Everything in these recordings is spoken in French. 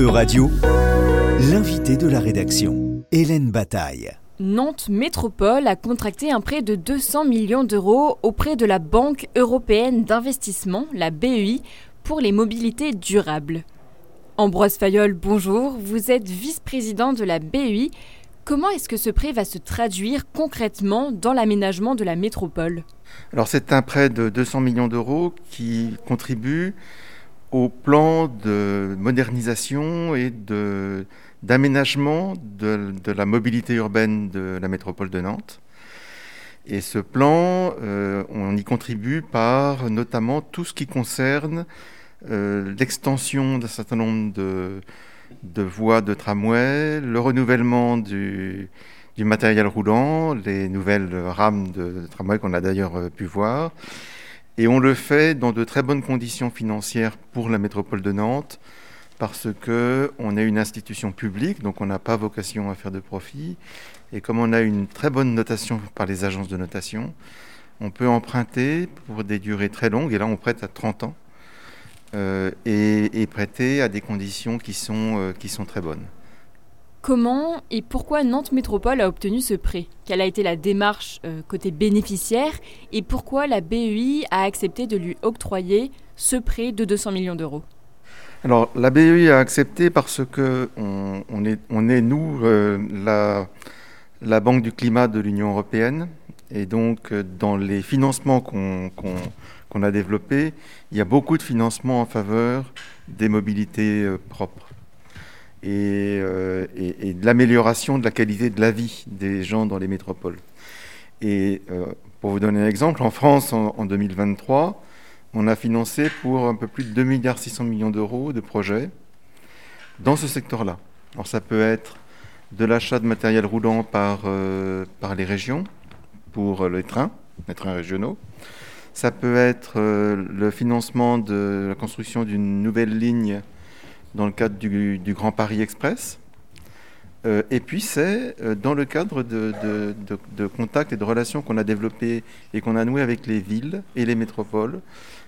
E-Radio, l'invité de la rédaction, Hélène Bataille. Nantes Métropole a contracté un prêt de 200 millions d'euros auprès de la Banque européenne d'investissement, la BEI, pour les mobilités durables. Ambroise Fayol, bonjour. Vous êtes vice-président de la BEI. Comment est-ce que ce prêt va se traduire concrètement dans l'aménagement de la métropole? Alors c'est un prêt de 200 millions d'euros qui contribue au plan de modernisation et d'aménagement de, la mobilité urbaine de la métropole de Nantes. Et ce plan, euh, on y contribue par notamment tout ce qui concerne euh, l'extension d'un certain nombre de, voies de tramway, le renouvellement du, matériel roulant, les nouvelles rames de, tramway qu'on a d'ailleurs euh, pu voir. Et on le fait dans de très bonnes conditions financières pour la métropole de Nantes, parce qu'on est une institution publique, donc on n'a pas vocation à faire de profit. Et comme on a une très bonne notation par les agences de notation, on peut emprunter pour des durées très longues, et là on prête à 30 ans. Euh, et, prêter à des conditions qui sont, euh, qui sont très bonnes. Comment et pourquoi Nantes Métropole a obtenu ce prêt? Quelle a été la démarche euh, côté bénéficiaire et pourquoi la BEI a accepté de lui octroyer ce prêt de 200 millions d'euros? Alors la BEI a accepté parce que on, est, nous la, la, Banque du climat de l'Union européenne et donc dans les financements qu'on a développé, il y a beaucoup de financements en faveur des mobilités euh, propres euh, et, de l'amélioration de la qualité de la vie des gens dans les métropoles. Et euh, pour vous donner un exemple, en France, en, 2023, on a financé pour un peu plus de 2 milliards 600 millions d'euros de projets dans ce secteur-là. Alors ça peut être de l'achat de matériel roulant par, par les régions pour les trains, les trains régionaux. Ça peut être euh, le financement de la construction d'une nouvelle ligne dans le cadre du, Grand Paris Express. Euh, et puis c'est euh, dans le cadre de, contacts et de relations qu'on a développés et qu'on a noués avec les villes et les métropoles,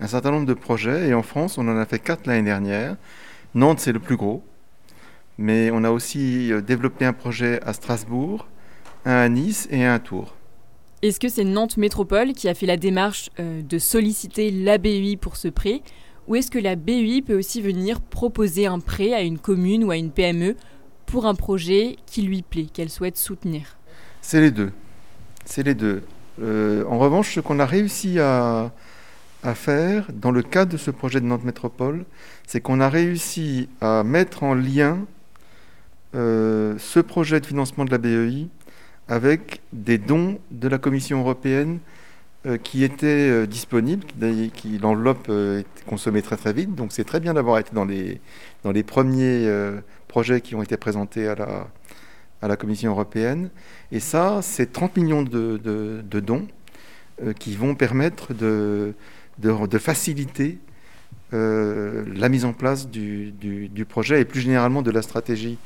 un certain nombre de projets. Et en France, on en a fait quatre l'année dernière. Nantes, c'est le plus gros. Mais on a aussi développé un projet à Strasbourg, un à Nice et un à Tours. Est-ce que c'est Nantes Métropole qui a fait la démarche euh, de solliciter la BUI pour ce prêt? Ou est-ce que la BUI peut aussi venir proposer un prêt à une commune ou à une PME pour un projet qui lui plaît, qu'elle souhaite soutenir? C'est les deux. C'est les deux. Euh, en revanche, ce qu'on a réussi à, faire dans le cadre de ce projet de Nantes Métropole, c'est qu'on a réussi à mettre en lien euh, ce projet de financement de la BEI avec des dons de la Commission européenne qui étaient euh, disponibles, qui, l'enveloppe euh, est consommée très très vite. Donc c'est très bien d'avoir été dans les, dans les premiers projets qui ont été présentés à la, à la Commission européenne. Et ça, c'est 30 millions de, de, dons qui vont permettre de, de, faciliter la mise en place du, du, projet et plus généralement de la stratégie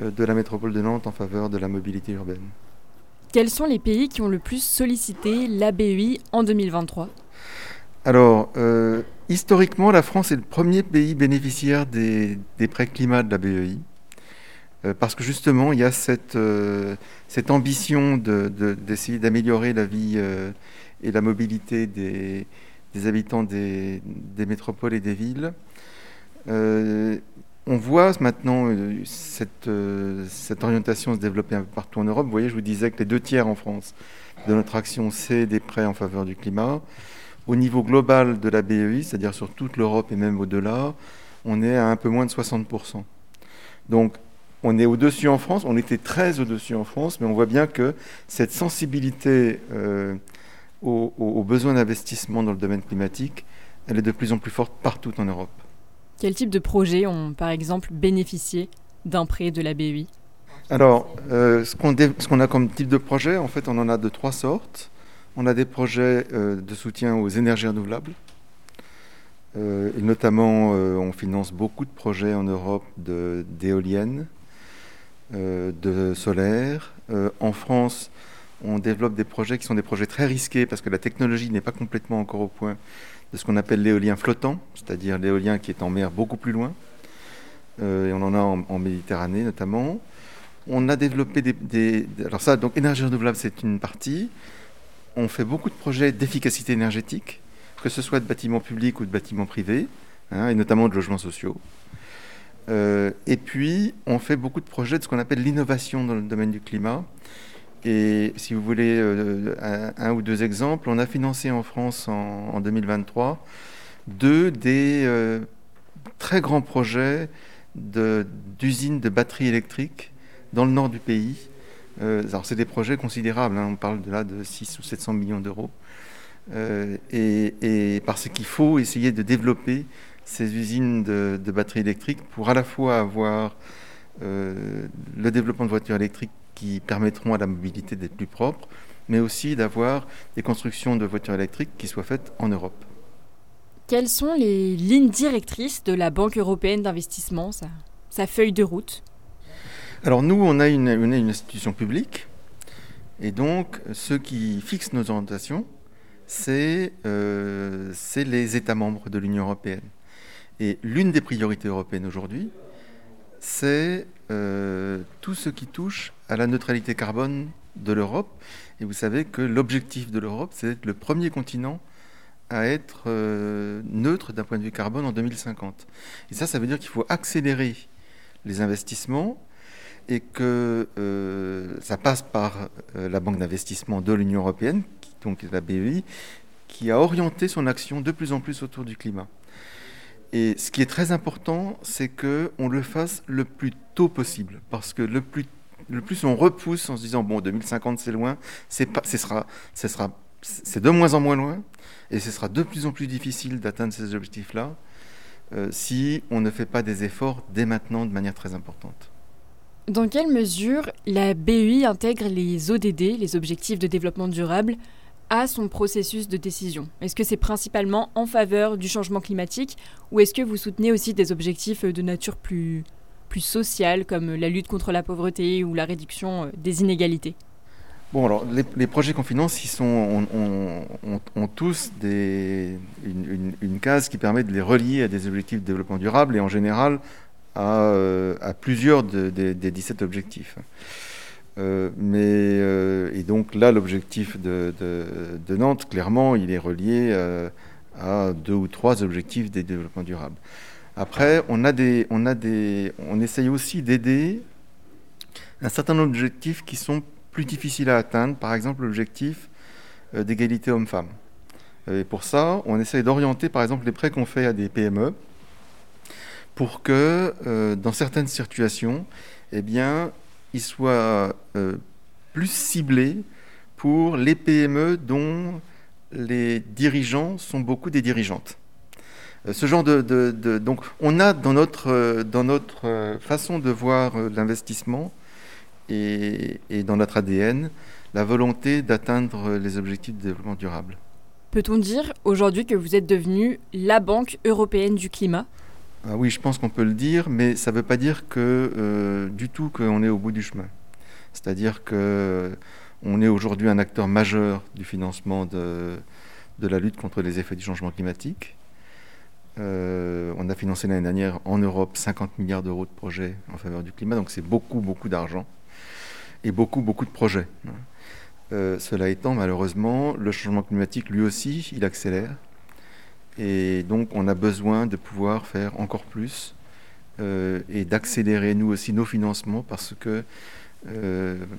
de la métropole de Nantes en faveur de la mobilité urbaine. Quels sont les pays qui ont le plus sollicité l'ABEI en 2023 Alors, euh, historiquement, la France est le premier pays bénéficiaire des, prêts climat de la BEI. Euh, parce que justement, il y a cette, euh, ambition d'essayer d'améliorer la vie et la mobilité des, habitants des, métropoles et des villes on voit maintenant euh, euh, cette, orientation se développer un peu partout en Europe. Vous voyez, je vous disais que les deux tiers en France de notre action, c'est des prêts en faveur du climat. Au niveau global de la BEI, c'est-à-dire sur toute l'Europe et même au-delà, on est à un peu moins de 60%. Donc, on est au-dessus en France, on était très au-dessus en France, mais on voit bien que cette sensibilité euh, aux besoins d'investissement dans le domaine climatique, elle est de plus en plus forte partout en Europe. Quel type de projets ont, par exemple, bénéficié d'un prêt de la BEI Alors, euh, ce qu'on a comme type de projet, en fait, on en a de trois sortes. On a des projets euh, de soutien aux énergies renouvelables. Euh, et notamment, on finance beaucoup de projets en Europe d'éoliennes, de, solaire. en France, on développe des projets qui sont des projets très risqués parce que la technologie n'est pas complètement encore au point de ce qu'on appelle l'éolien flottant, c'est-à-dire l'éolien qui est en mer beaucoup plus loin. et on en a en, Méditerranée notamment. On a développé des, Alors ça, donc énergie renouvelable, c'est une partie. On fait beaucoup de projets d'efficacité énergétique, que ce soit de bâtiments publics ou de bâtiments privés, hein, et notamment de logements sociaux. et puis, on fait beaucoup de projets de ce qu'on appelle l'innovation dans le domaine du climat. Et si vous voulez un, ou deux exemples, on a financé en France en, 2023 deux des très grands projets d'usines de, batteries électriques dans le nord du pays. Euh, alors c'est des projets considérables, hein. on parle de là de 6 ou 700 millions d'euros. Euh, et, parce qu'il faut essayer de développer ces usines de, batteries électriques pour à la fois avoir euh, le développement de voitures électriques qui permettront à la mobilité d'être plus propre, mais aussi d'avoir des constructions de voitures électriques qui soient faites en Europe. Quelles sont les lignes directrices de la Banque européenne d'investissement, sa, feuille de route? Alors nous, on a une, une, institution publique, et donc ceux qui fixent nos orientations, c'est euh, les États membres de l'Union européenne. Et l'une des priorités européennes aujourd'hui, c'est euh, tout ce qui touche à la neutralité carbone de l'Europe. Et vous savez que l'objectif de l'Europe, c'est d'être le premier continent à être euh, neutre d'un point de vue carbone en 2050. Et ça, ça veut dire qu'il faut accélérer les investissements et que euh, ça passe par euh, la Banque d'investissement de l'Union européenne, donc la BEI, qui a orienté son action de plus en plus autour du climat. Et ce qui est très important, c'est qu'on le fasse le plus tôt possible, parce que le plus, le plus on repousse en se disant bon 2050 c'est loin, c'est pas, ce sera, ce sera c'est de moins en moins loin et ce sera de plus en plus difficile d'atteindre ces objectifs-là euh, si on ne fait pas des efforts dès maintenant de manière très importante. Dans quelle mesure la BEI intègre les ODD, les objectifs de développement durable, à son processus de décision? Est-ce que c'est principalement en faveur du changement climatique ou est-ce que vous soutenez aussi des objectifs de nature plus, plus sociale comme la lutte contre la pauvreté ou la réduction euh, des inégalités Bon, alors, les, projets qu'on finance, ils ont, tous une, case qui permet de les relier à des objectifs de développement durable et en général à, euh, plusieurs des 17 objectifs. Euh, mais, et donc là, l'objectif de, Nantes, clairement, il est relié à deux ou trois objectifs des développements durables. Après, on, a des, on, a des, on essaye aussi d'aider un certain nombre d'objectifs qui sont plus difficile à atteindre, par exemple l'objectif euh, d'égalité homme-femme. Euh, et pour ça, on essaie d'orienter par exemple les prêts qu'on fait à des PME pour que euh, dans certaines situations, eh bien, ils soient plus ciblés pour les PME dont les dirigeants sont beaucoup des dirigeantes. Ce genre de, donc on a dans notre dans notre façon de voir l'investissement et, dans notre ADN la volonté d'atteindre les objectifs de développement durable. Peut-on dire aujourd'hui que vous êtes devenu la Banque européenne du climat? Ah Oui, je pense qu'on peut le dire, mais ça ne veut pas dire que euh, du tout qu'on est au bout du chemin. C'est-à-dire que on est aujourd'hui un acteur majeur du financement de, de la lutte contre les effets du changement climatique. Euh, on a financé l'année dernière en Europe 50 milliards d'euros de projets en faveur du climat, donc c'est beaucoup, beaucoup d'argent et beaucoup, beaucoup de projets. Euh, cela étant, malheureusement, le changement climatique, lui aussi, il accélère. Et donc, on a besoin de pouvoir faire encore plus euh, et d'accélérer, nous aussi, nos financements parce que,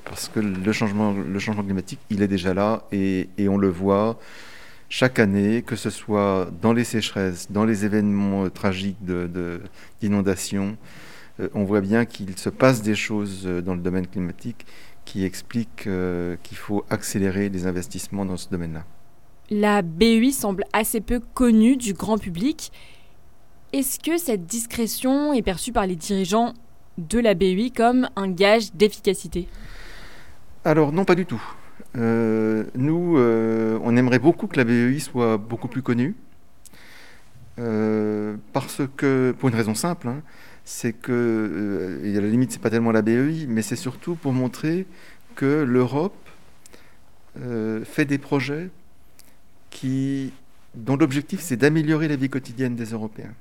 parce que le, changement, le changement climatique, il est déjà là et, on le voit chaque année, que ce soit dans les sécheresses, dans les événements tragiques d'inondation, euh, on voit bien qu'il se passe des choses euh, dans le domaine climatique qui expliquent euh, qu'il faut accélérer les investissements dans ce domaine-là. La BEI semble assez peu connue du grand public. Est-ce que cette discrétion est perçue par les dirigeants de la BEI comme un gage d'efficacité? Alors non, pas du tout. nous, on aimerait beaucoup que la BEI soit beaucoup plus connue, parce que, pour une raison simple, hein, c'est que, euh, à la limite, c'est pas tellement la BEI, mais c'est surtout pour montrer que l'Europe euh, fait des projets qui, dont l'objectif c'est d'améliorer la vie quotidienne des Européens.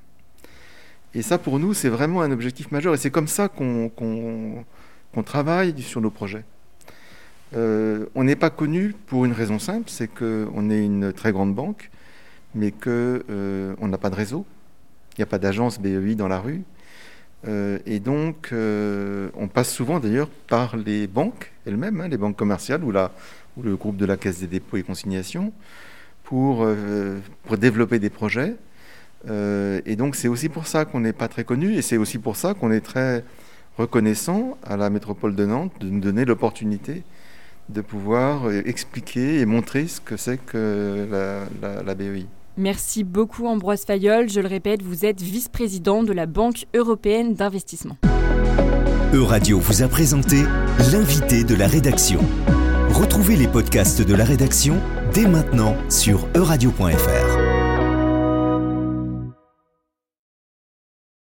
Et ça, pour nous, c'est vraiment un objectif majeur. Et c'est comme ça qu'on travaille sur nos projets. Euh, on n'est pas connu pour une raison simple, c'est qu'on est une très grande banque, mais qu'on euh, n'a pas de réseau. Il n'y a pas d'agence BEI dans la rue. Euh, et donc, on passe souvent d'ailleurs par les banques elles-mêmes, hein, les banques commerciales ou, ou, le groupe de la Caisse des dépôts et consignations, pour développer des projets. et donc, c'est aussi pour ça qu'on n'est pas très connu, et c'est aussi pour ça qu'on est très reconnaissant à la métropole de Nantes de nous donner l'opportunité de pouvoir euh, expliquer et montrer ce que c'est que la, la, BEI. Merci beaucoup Ambroise Fayol. Je le répète, vous êtes vice-président de la Banque européenne d'investissement. Euradio vous a présenté l'invité de la rédaction. Retrouvez les podcasts de la rédaction dès maintenant sur euradio.fr.